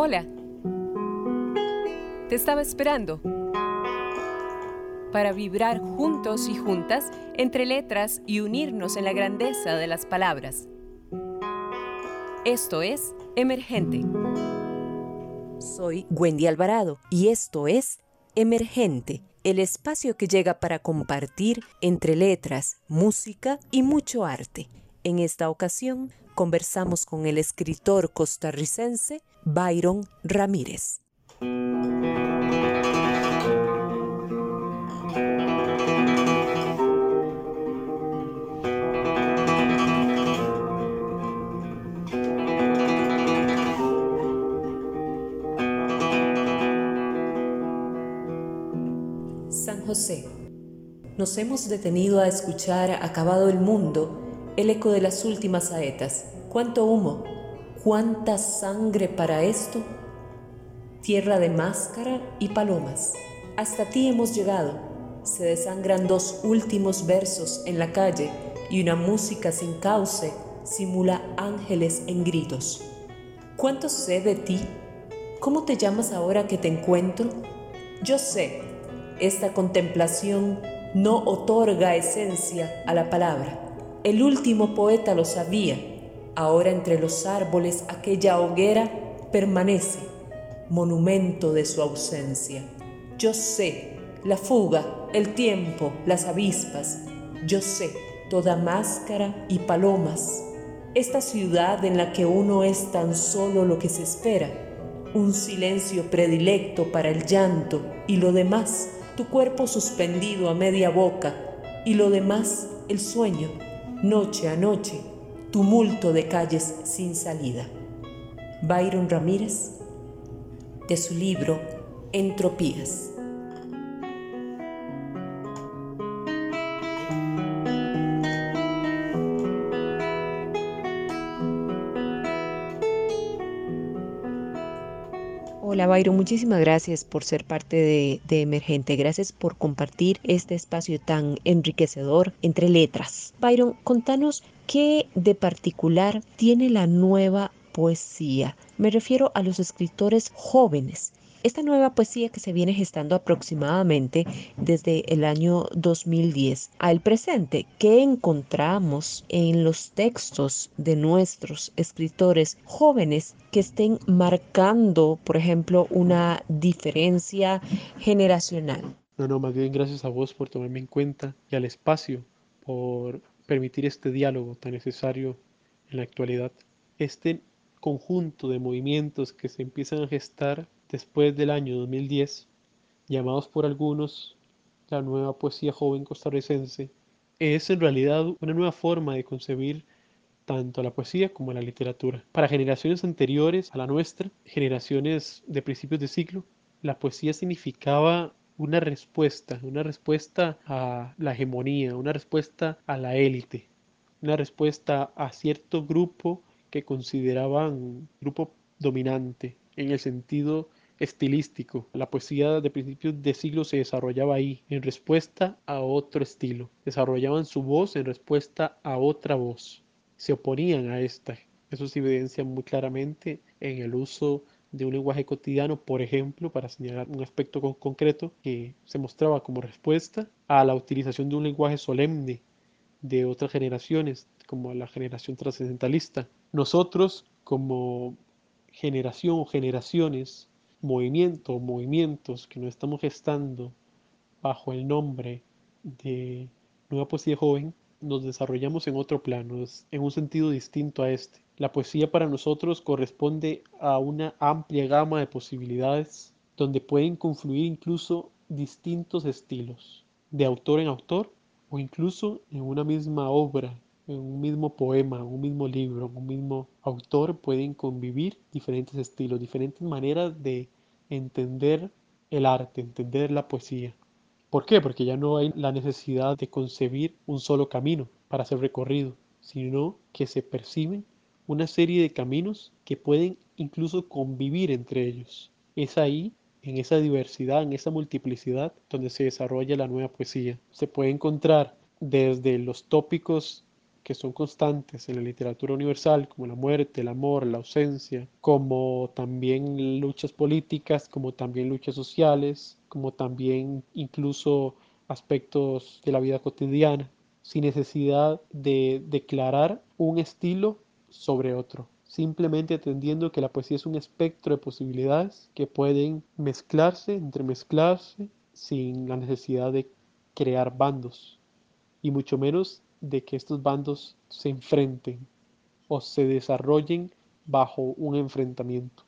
Hola. Te estaba esperando para vibrar juntos y juntas entre letras y unirnos en la grandeza de las palabras. Esto es Emergente. Soy Wendy Alvarado y esto es Emergente, el espacio que llega para compartir entre letras, música y mucho arte. En esta ocasión conversamos con el escritor costarricense Byron Ramírez. San José. Nos hemos detenido a escuchar, acabado el mundo, el eco de las últimas saetas. ¿Cuánto humo? ¿Cuánta sangre para esto? Tierra de máscara y palomas. Hasta ti hemos llegado. Se desangran dos últimos versos en la calle y una música sin cauce simula ángeles en gritos. ¿Cuánto sé de ti? ¿Cómo te llamas ahora que te encuentro? Yo sé, esta contemplación no otorga esencia a la palabra el último poeta lo sabía. Ahora entre los árboles aquella hoguera permanece, monumento de su ausencia. Yo sé, la fuga, el tiempo, las avispas. Yo sé, toda máscara y palomas. Esta ciudad en la que uno es tan solo lo que se espera. Un silencio predilecto para el llanto y lo demás, tu cuerpo suspendido a media boca y lo demás, el sueño noche a noche, tumulto de calles sin salida. Byron Ramírez, de su libro Entropías. Hola Byron, muchísimas gracias por ser parte de, de, Emergente. Gracias por compartir este espacio tan enriquecedor entre letras. Byron, contanos qué de particular tiene la nueva poesía. Me refiero a los escritores jóvenes esta nueva poesía que se viene gestando aproximadamente desde el año 2010 al presente, ¿qué encontramos en los textos de nuestros escritores jóvenes que estén marcando, por ejemplo, una diferencia generacional? No, no, más bien gracias a vos por tomarme en cuenta y al espacio por permitir este diálogo tan necesario en la actualidad. Este conjunto de movimientos que se empiezan a gestar después del año 2010, llamados por algunos la nueva poesía joven costarricense, es en realidad una nueva forma de concebir tanto la poesía como la literatura. Para generaciones anteriores a la nuestra, generaciones de principios de siglo, la poesía significaba una respuesta, una respuesta a la hegemonía, una respuesta a la élite, una respuesta a cierto grupo que consideraban grupo dominante en el sentido estilístico. La poesía de principios de siglo se desarrollaba ahí, en respuesta a otro estilo. Desarrollaban su voz en respuesta a otra voz. Se oponían a esta. Eso se evidencia muy claramente en el uso de un lenguaje cotidiano, por ejemplo, para señalar un aspecto concreto que se mostraba como respuesta a la utilización de un lenguaje solemne de otras generaciones, como la generación trascendentalista. Nosotros, como generación o generaciones, movimiento movimientos que nos estamos gestando bajo el nombre de Nueva Poesía Joven, nos desarrollamos en otro plano, en un sentido distinto a este. La poesía para nosotros corresponde a una amplia gama de posibilidades donde pueden confluir incluso distintos estilos, de autor en autor o incluso en una misma obra en un mismo poema, un mismo libro, un mismo autor pueden convivir diferentes estilos, diferentes maneras de entender el arte, entender la poesía. ¿Por qué? Porque ya no hay la necesidad de concebir un solo camino para ser recorrido, sino que se perciben una serie de caminos que pueden incluso convivir entre ellos. Es ahí, en esa diversidad, en esa multiplicidad, donde se desarrolla la nueva poesía. Se puede encontrar desde los tópicos que son constantes en la literatura universal, como la muerte, el amor, la ausencia, como también luchas políticas, como también luchas sociales, como también incluso aspectos de la vida cotidiana, sin necesidad de declarar un estilo sobre otro, simplemente entendiendo que la poesía es un espectro de posibilidades que pueden mezclarse, entremezclarse, sin la necesidad de crear bandos, y mucho menos de que estos bandos se enfrenten o se desarrollen bajo un enfrentamiento.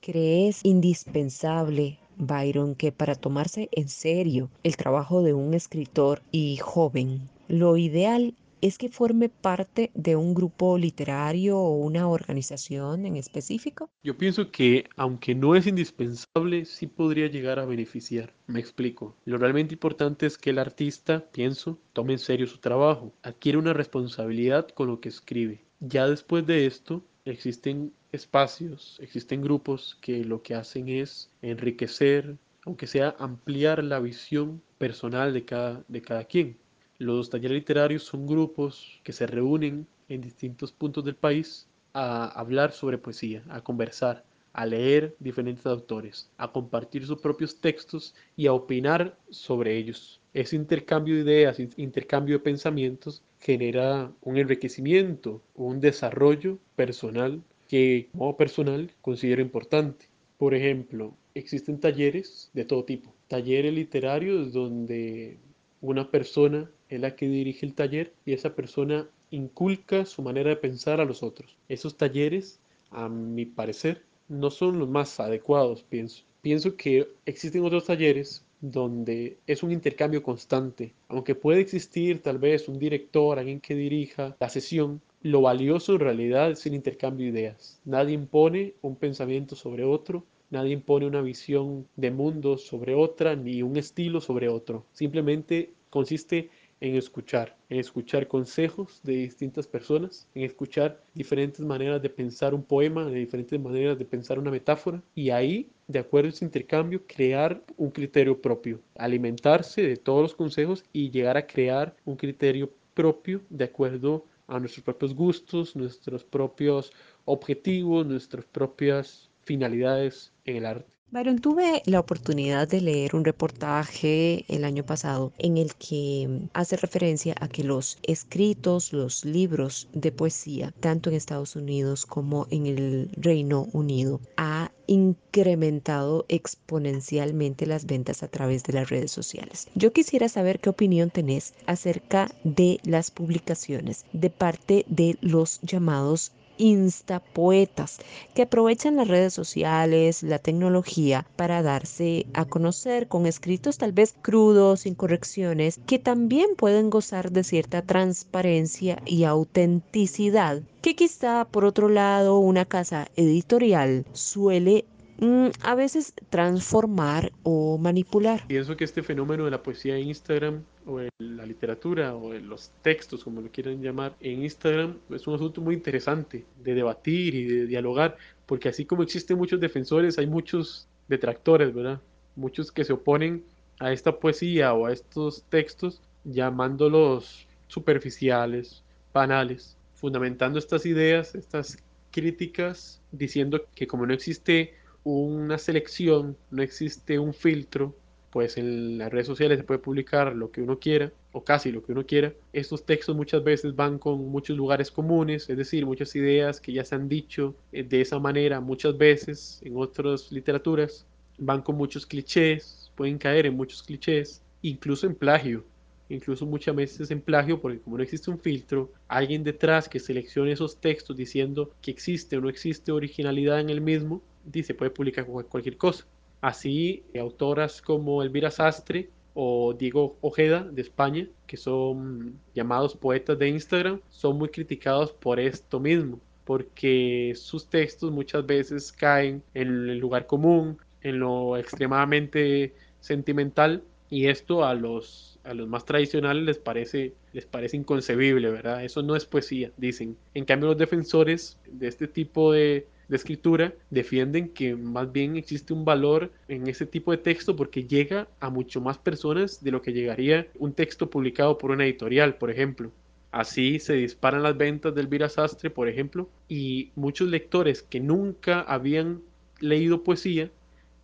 ¿Crees indispensable, Byron, que para tomarse en serio el trabajo de un escritor y joven, lo ideal es que forme parte de un grupo literario o una organización en específico? Yo pienso que aunque no es indispensable, sí podría llegar a beneficiar. Me explico. Lo realmente importante es que el artista, pienso, tome en serio su trabajo, adquiere una responsabilidad con lo que escribe. Ya después de esto, existen espacios, existen grupos que lo que hacen es enriquecer, aunque sea ampliar la visión personal de cada, de cada quien. Los talleres literarios son grupos que se reúnen en distintos puntos del país a hablar sobre poesía, a conversar, a leer diferentes autores, a compartir sus propios textos y a opinar sobre ellos. Ese intercambio de ideas, intercambio de pensamientos genera un enriquecimiento, un desarrollo personal que como personal considero importante. Por ejemplo, existen talleres de todo tipo, talleres literarios donde una persona es la que dirige el taller y esa persona inculca su manera de pensar a los otros. Esos talleres, a mi parecer, no son los más adecuados, pienso. Pienso que existen otros talleres donde es un intercambio constante. Aunque puede existir tal vez un director, alguien que dirija la sesión, lo valioso en realidad es el intercambio de ideas. Nadie impone un pensamiento sobre otro, Nadie impone una visión de mundo sobre otra ni un estilo sobre otro. Simplemente consiste en escuchar, en escuchar consejos de distintas personas, en escuchar diferentes maneras de pensar un poema, de diferentes maneras de pensar una metáfora y ahí, de acuerdo a ese intercambio, crear un criterio propio, alimentarse de todos los consejos y llegar a crear un criterio propio de acuerdo a nuestros propios gustos, nuestros propios objetivos, nuestras propias finalidades en el arte. Byron, tuve la oportunidad de leer un reportaje el año pasado en el que hace referencia a que los escritos, los libros de poesía, tanto en Estados Unidos como en el Reino Unido, ha incrementado exponencialmente las ventas a través de las redes sociales. Yo quisiera saber qué opinión tenés acerca de las publicaciones de parte de los llamados instapoetas que aprovechan las redes sociales, la tecnología para darse a conocer con escritos tal vez crudos, sin correcciones, que también pueden gozar de cierta transparencia y autenticidad que quizá por otro lado una casa editorial suele mm, a veces transformar o manipular. Pienso que este fenómeno de la poesía Instagram o en la literatura o en los textos, como lo quieran llamar, en Instagram es un asunto muy interesante de debatir y de dialogar, porque así como existen muchos defensores, hay muchos detractores, ¿verdad? Muchos que se oponen a esta poesía o a estos textos llamándolos superficiales, banales, fundamentando estas ideas, estas críticas, diciendo que como no existe una selección, no existe un filtro, pues en las redes sociales se puede publicar lo que uno quiera o casi lo que uno quiera. Estos textos muchas veces van con muchos lugares comunes, es decir, muchas ideas que ya se han dicho eh, de esa manera muchas veces en otras literaturas, van con muchos clichés, pueden caer en muchos clichés, incluso en plagio, incluso muchas veces en plagio porque como no existe un filtro, alguien detrás que seleccione esos textos diciendo que existe o no existe originalidad en el mismo, dice puede publicar cualquier cosa. Así, autoras como Elvira Sastre o Diego Ojeda de España, que son llamados poetas de Instagram, son muy criticados por esto mismo, porque sus textos muchas veces caen en el lugar común, en lo extremadamente sentimental, y esto a los, a los más tradicionales les parece, les parece inconcebible, ¿verdad? Eso no es poesía, dicen. En cambio, los defensores de este tipo de, escritura defienden que más bien existe un valor en ese tipo de texto porque llega a mucho más personas de lo que llegaría un texto publicado por una editorial, por ejemplo. Así se disparan las ventas del Virasastre, por ejemplo, y muchos lectores que nunca habían leído poesía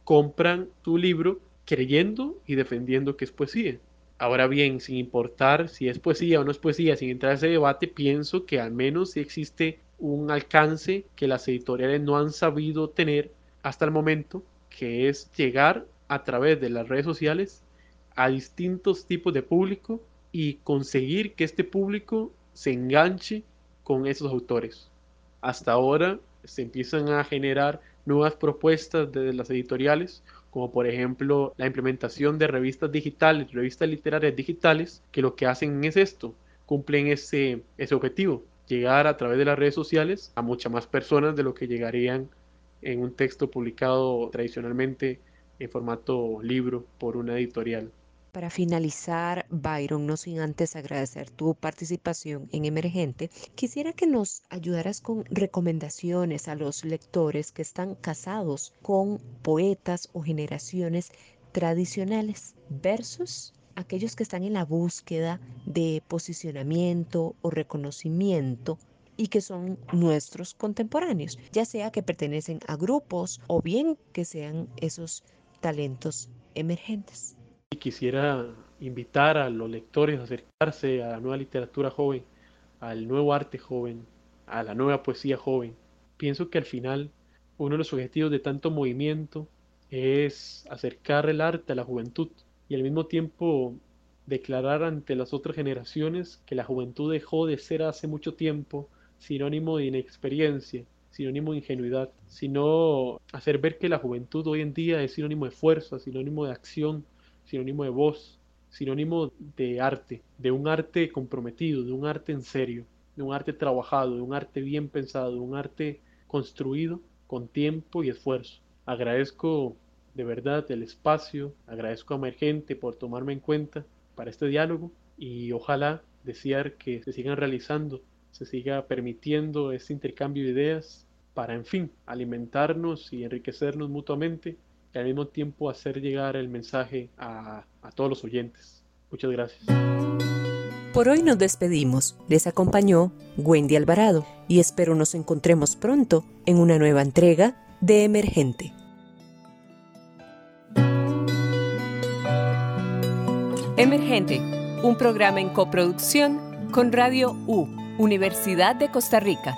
compran tu libro creyendo y defendiendo que es poesía. Ahora bien, sin importar si es poesía o no es poesía, sin entrar a ese debate, pienso que al menos si existe un alcance que las editoriales no han sabido tener hasta el momento, que es llegar a través de las redes sociales a distintos tipos de público y conseguir que este público se enganche con esos autores. Hasta ahora se empiezan a generar nuevas propuestas desde las editoriales, como por ejemplo la implementación de revistas digitales, revistas literarias digitales, que lo que hacen es esto, cumplen ese, ese objetivo, llegar a través de las redes sociales a muchas más personas de lo que llegarían en un texto publicado tradicionalmente en formato libro por una editorial. Para finalizar, Byron, no sin antes agradecer tu participación en Emergente, quisiera que nos ayudaras con recomendaciones a los lectores que están casados con poetas o generaciones tradicionales versus aquellos que están en la búsqueda de posicionamiento o reconocimiento y que son nuestros contemporáneos, ya sea que pertenecen a grupos o bien que sean esos talentos emergentes. Y quisiera invitar a los lectores a acercarse a la nueva literatura joven, al nuevo arte joven, a la nueva poesía joven. Pienso que al final uno de los objetivos de tanto movimiento es acercar el arte a la juventud y al mismo tiempo declarar ante las otras generaciones que la juventud dejó de ser hace mucho tiempo sinónimo de inexperiencia, sinónimo de ingenuidad, sino hacer ver que la juventud hoy en día es sinónimo de fuerza, sinónimo de acción, sinónimo de voz, sinónimo de arte, de un arte comprometido, de un arte en serio, de un arte trabajado, de un arte bien pensado, de un arte construido con tiempo y esfuerzo. Agradezco de verdad el espacio, agradezco a Emergente por tomarme en cuenta para este diálogo y ojalá desear que se sigan realizando, se siga permitiendo este intercambio de ideas para, en fin, alimentarnos y enriquecernos mutuamente y al mismo tiempo hacer llegar el mensaje a, a todos los oyentes. Muchas gracias. Por hoy nos despedimos. Les acompañó Wendy Alvarado y espero nos encontremos pronto en una nueva entrega de Emergente. Emergente, un programa en coproducción con Radio U, Universidad de Costa Rica.